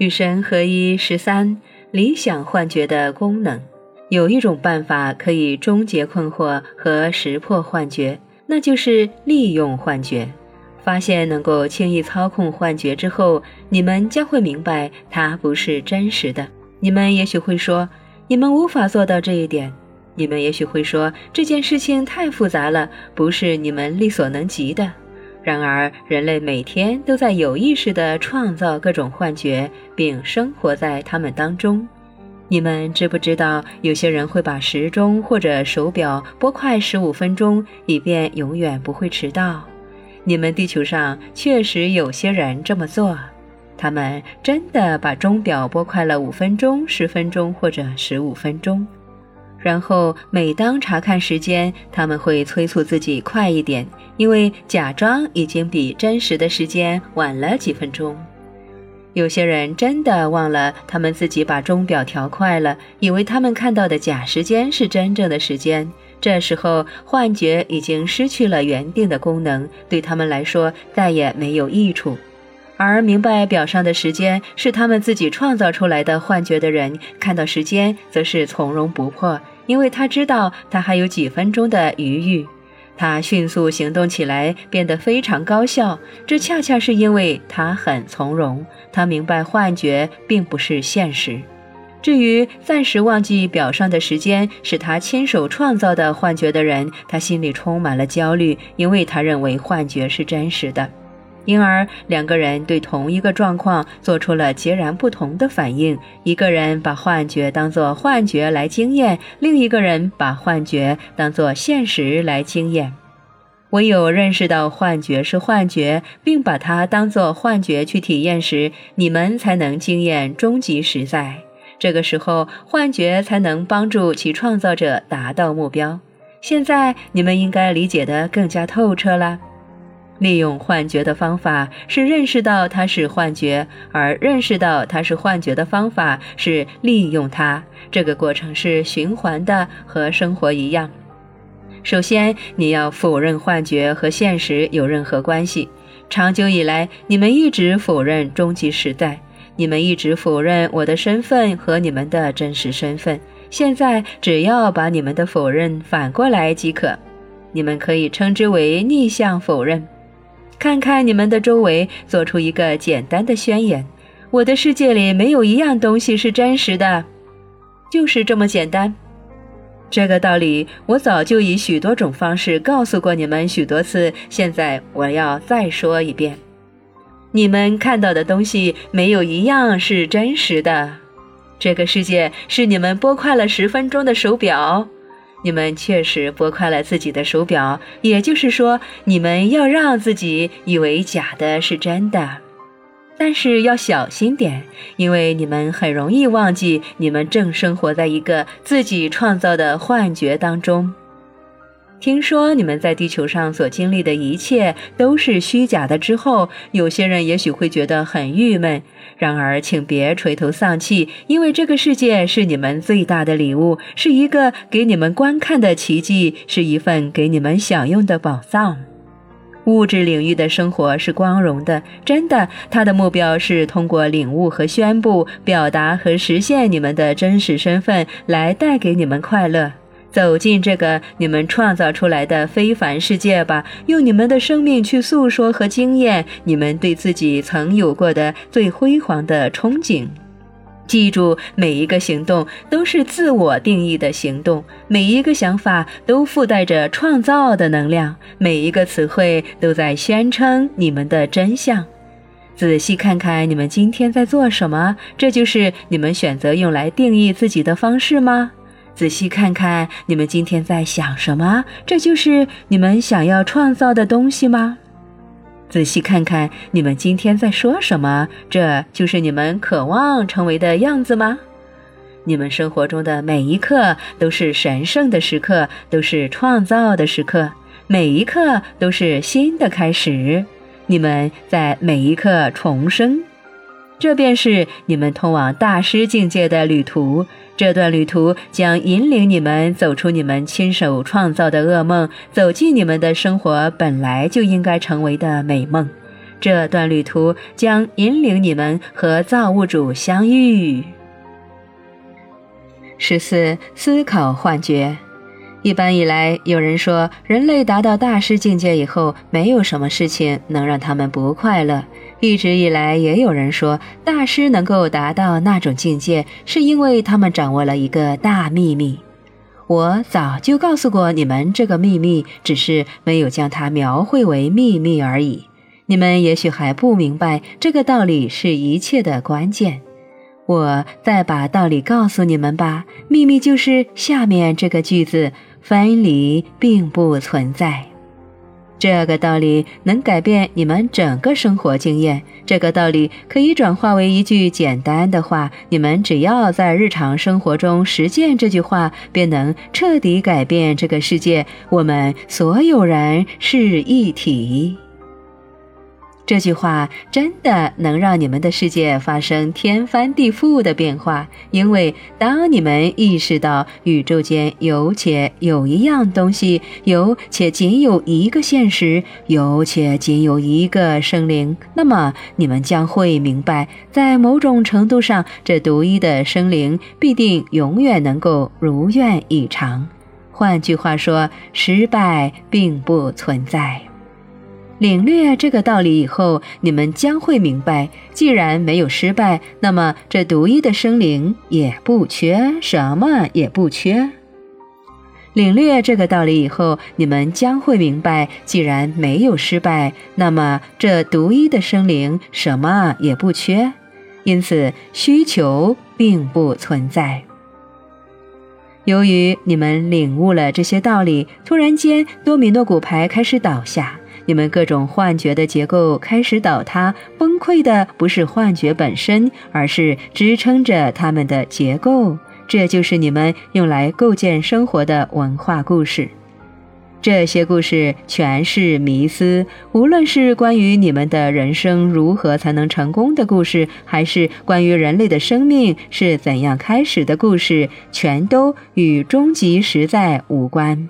与神合一十三，理想幻觉的功能。有一种办法可以终结困惑和识破幻觉，那就是利用幻觉。发现能够轻易操控幻觉之后，你们将会明白它不是真实的。你们也许会说，你们无法做到这一点。你们也许会说，这件事情太复杂了，不是你们力所能及的。然而，人类每天都在有意识地创造各种幻觉，并生活在它们当中。你们知不知道，有些人会把时钟或者手表拨快十五分钟，以便永远不会迟到？你们地球上确实有些人这么做，他们真的把钟表拨快了五分钟、十分钟或者十五分钟。然后每当查看时间，他们会催促自己快一点，因为假装已经比真实的时间晚了几分钟。有些人真的忘了他们自己把钟表调快了，以为他们看到的假时间是真正的时间。这时候，幻觉已经失去了原定的功能，对他们来说再也没有益处。而明白表上的时间是他们自己创造出来的幻觉的人，看到时间则是从容不迫，因为他知道他还有几分钟的余裕。他迅速行动起来，变得非常高效。这恰恰是因为他很从容。他明白幻觉并不是现实。至于暂时忘记表上的时间是他亲手创造的幻觉的人，他心里充满了焦虑，因为他认为幻觉是真实的。因而，两个人对同一个状况做出了截然不同的反应：一个人把幻觉当作幻觉来经验，另一个人把幻觉当作现实来经验。唯有认识到幻觉是幻觉，并把它当作幻觉去体验时，你们才能经验终极实在。这个时候，幻觉才能帮助其创造者达到目标。现在，你们应该理解得更加透彻了。利用幻觉的方法是认识到它是幻觉，而认识到它是幻觉的方法是利用它。这个过程是循环的，和生活一样。首先，你要否认幻觉和现实有任何关系。长久以来，你们一直否认终极时代，你们一直否认我的身份和你们的真实身份。现在，只要把你们的否认反过来即可。你们可以称之为逆向否认。看看你们的周围，做出一个简单的宣言：我的世界里没有一样东西是真实的，就是这么简单。这个道理我早就以许多种方式告诉过你们许多次，现在我要再说一遍：你们看到的东西没有一样是真实的。这个世界是你们拨快了十分钟的手表。你们确实拨快了自己的手表，也就是说，你们要让自己以为假的是真的。但是要小心点，因为你们很容易忘记，你们正生活在一个自己创造的幻觉当中。听说你们在地球上所经历的一切都是虚假的之后，有些人也许会觉得很郁闷。然而，请别垂头丧气，因为这个世界是你们最大的礼物，是一个给你们观看的奇迹，是一份给你们享用的宝藏。物质领域的生活是光荣的，真的。它的目标是通过领悟和宣布、表达和实现你们的真实身份，来带给你们快乐。走进这个你们创造出来的非凡世界吧，用你们的生命去诉说和经验你们对自己曾有过的最辉煌的憧憬。记住，每一个行动都是自我定义的行动，每一个想法都附带着创造的能量，每一个词汇都在宣称你们的真相。仔细看看你们今天在做什么，这就是你们选择用来定义自己的方式吗？仔细看看你们今天在想什么，这就是你们想要创造的东西吗？仔细看看你们今天在说什么，这就是你们渴望成为的样子吗？你们生活中的每一刻都是神圣的时刻，都是创造的时刻，每一刻都是新的开始。你们在每一刻重生，这便是你们通往大师境界的旅途。这段旅途将引领你们走出你们亲手创造的噩梦，走进你们的生活本来就应该成为的美梦。这段旅途将引领你们和造物主相遇。十四，思考幻觉。一般以来，有人说，人类达到大师境界以后，没有什么事情能让他们不快乐。一直以来，也有人说，大师能够达到那种境界，是因为他们掌握了一个大秘密。我早就告诉过你们这个秘密，只是没有将它描绘为秘密而已。你们也许还不明白，这个道理是一切的关键。我再把道理告诉你们吧。秘密就是下面这个句子。分离并不存在，这个道理能改变你们整个生活经验。这个道理可以转化为一句简单的话，你们只要在日常生活中实践这句话，便能彻底改变这个世界。我们所有人是一体。这句话真的能让你们的世界发生天翻地覆的变化，因为当你们意识到宇宙间有且有一样东西，有且仅有一个现实，有且仅有一个生灵，那么你们将会明白，在某种程度上，这独一的生灵必定永远能够如愿以偿。换句话说，失败并不存在。领略这个道理以后，你们将会明白，既然没有失败，那么这独一的生灵也不缺什么，也不缺。领略这个道理以后，你们将会明白，既然没有失败，那么这独一的生灵什么也不缺，因此需求并不存在。由于你们领悟了这些道理，突然间，多米诺骨牌开始倒下。你们各种幻觉的结构开始倒塌，崩溃的不是幻觉本身，而是支撑着它们的结构。这就是你们用来构建生活的文化故事。这些故事全是迷思，无论是关于你们的人生如何才能成功的故事，还是关于人类的生命是怎样开始的故事，全都与终极实在无关。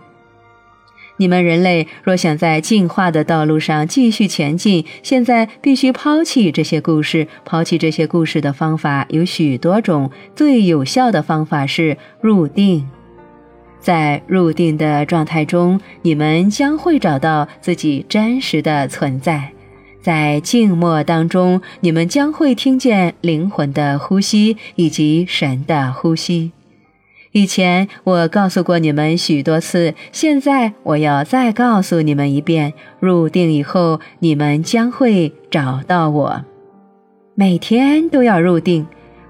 你们人类若想在进化的道路上继续前进，现在必须抛弃这些故事。抛弃这些故事的方法有许多种，最有效的方法是入定。在入定的状态中，你们将会找到自己真实的存在。在静默当中，你们将会听见灵魂的呼吸以及神的呼吸。以前我告诉过你们许多次，现在我要再告诉你们一遍：入定以后，你们将会找到我。每天都要入定。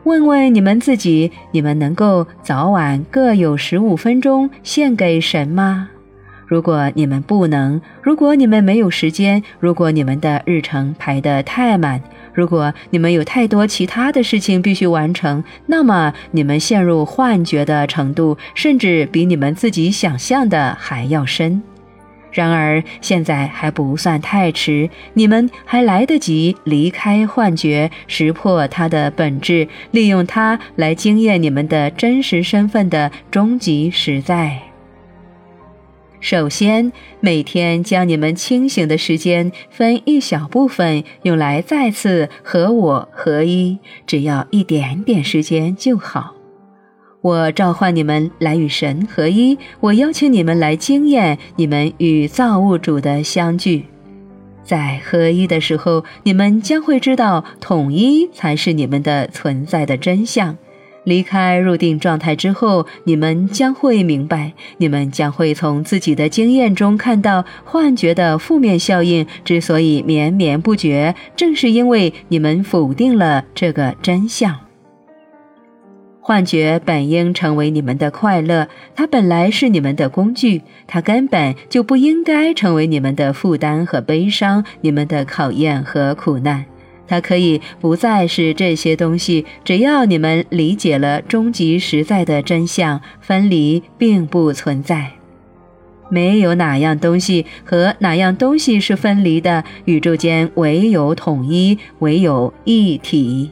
问问你们自己：你们能够早晚各有十五分钟献给神吗？如果你们不能，如果你们没有时间，如果你们的日程排得太满。如果你们有太多其他的事情必须完成，那么你们陷入幻觉的程度，甚至比你们自己想象的还要深。然而，现在还不算太迟，你们还来得及离开幻觉，识破它的本质，利用它来惊艳你们的真实身份的终极实在。首先，每天将你们清醒的时间分一小部分用来再次和我合一，只要一点点时间就好。我召唤你们来与神合一，我邀请你们来经验你们与造物主的相聚。在合一的时候，你们将会知道统一才是你们的存在的真相。离开入定状态之后，你们将会明白，你们将会从自己的经验中看到幻觉的负面效应之所以绵绵不绝，正是因为你们否定了这个真相。幻觉本应成为你们的快乐，它本来是你们的工具，它根本就不应该成为你们的负担和悲伤，你们的考验和苦难。它可以不再是这些东西，只要你们理解了终极实在的真相：分离并不存在，没有哪样东西和哪样东西是分离的。宇宙间唯有统一，唯有一体。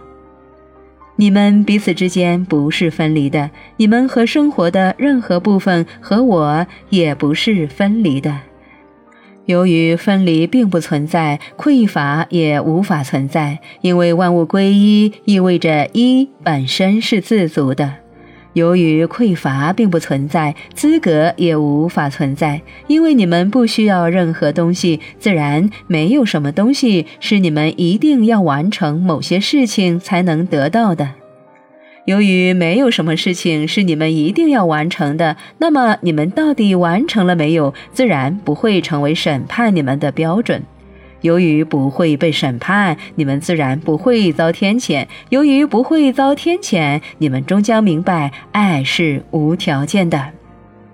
你们彼此之间不是分离的，你们和生活的任何部分和我也不是分离的。由于分离并不存在，匮乏也无法存在，因为万物归一意味着一本身是自足的。由于匮乏并不存在，资格也无法存在，因为你们不需要任何东西，自然没有什么东西是你们一定要完成某些事情才能得到的。由于没有什么事情是你们一定要完成的，那么你们到底完成了没有，自然不会成为审判你们的标准。由于不会被审判，你们自然不会遭天谴。由于不会遭天谴，你们终将明白，爱是无条件的。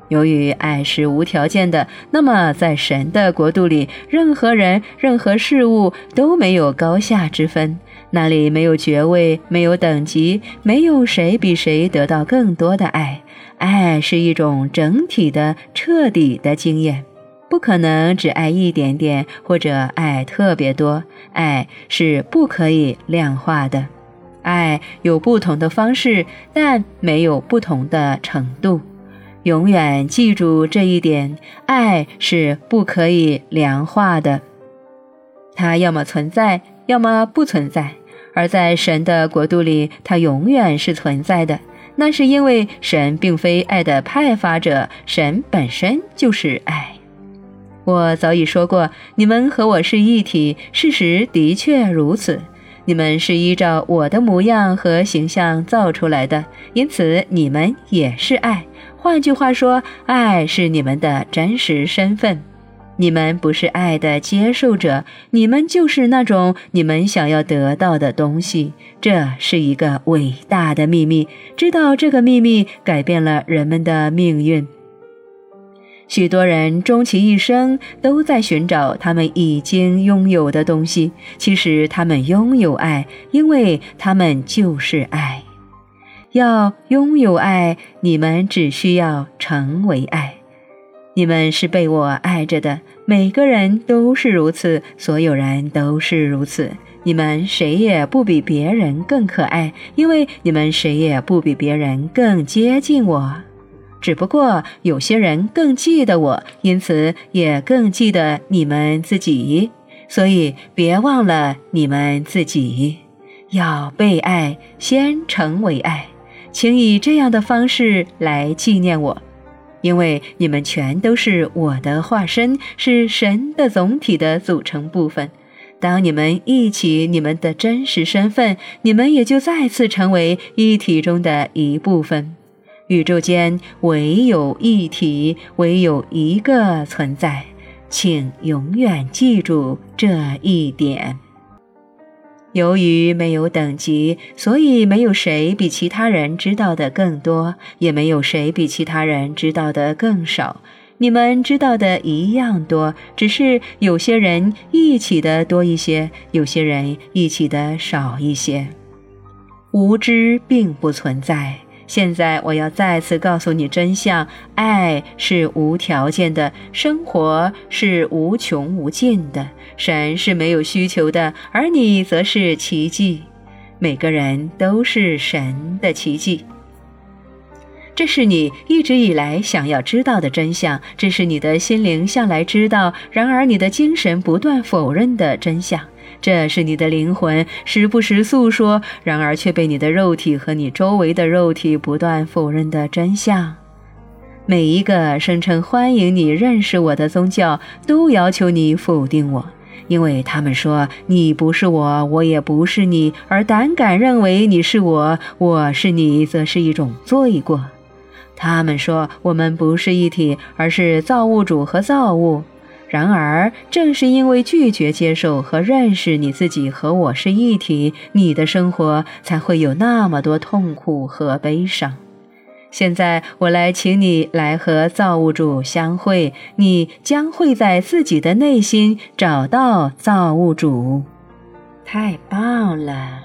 由于爱是无条件的，那么在神的国度里，任何人、任何事物都没有高下之分。那里没有爵位，没有等级，没有谁比谁得到更多的爱。爱是一种整体的、彻底的经验，不可能只爱一点点，或者爱特别多。爱是不可以量化的，爱有不同的方式，但没有不同的程度。永远记住这一点：爱是不可以量化的，它要么存在，要么不存在。而在神的国度里，它永远是存在的。那是因为神并非爱的派发者，神本身就是爱。我早已说过，你们和我是一体，事实的确如此。你们是依照我的模样和形象造出来的，因此你们也是爱。换句话说，爱是你们的真实身份。你们不是爱的接受者，你们就是那种你们想要得到的东西。这是一个伟大的秘密，知道这个秘密改变了人们的命运。许多人终其一生都在寻找他们已经拥有的东西，其实他们拥有爱，因为他们就是爱。要拥有爱，你们只需要成为爱。你们是被我爱着的，每个人都是如此，所有人都是如此。你们谁也不比别人更可爱，因为你们谁也不比别人更接近我。只不过有些人更记得我，因此也更记得你们自己。所以别忘了你们自己，要被爱，先成为爱，请以这样的方式来纪念我。因为你们全都是我的化身，是神的总体的组成部分。当你们忆起你们的真实身份，你们也就再次成为一体中的一部分。宇宙间唯有一体，唯有一个存在，请永远记住这一点。由于没有等级，所以没有谁比其他人知道的更多，也没有谁比其他人知道的更少。你们知道的一样多，只是有些人一起的多一些，有些人一起的少一些。无知并不存在。现在我要再次告诉你真相：爱是无条件的，生活是无穷无尽的，神是没有需求的，而你则是奇迹。每个人都是神的奇迹。这是你一直以来想要知道的真相，这是你的心灵向来知道，然而你的精神不断否认的真相。这是你的灵魂时不时诉说，然而却被你的肉体和你周围的肉体不断否认的真相。每一个声称欢迎你认识我的宗教，都要求你否定我，因为他们说你不是我，我也不是你，而胆敢认为你是我，我是你，则是一种罪过。他们说我们不是一体，而是造物主和造物。然而，正是因为拒绝接受和认识你自己和我是一体，你的生活才会有那么多痛苦和悲伤。现在，我来请你来和造物主相会，你将会在自己的内心找到造物主。太棒了！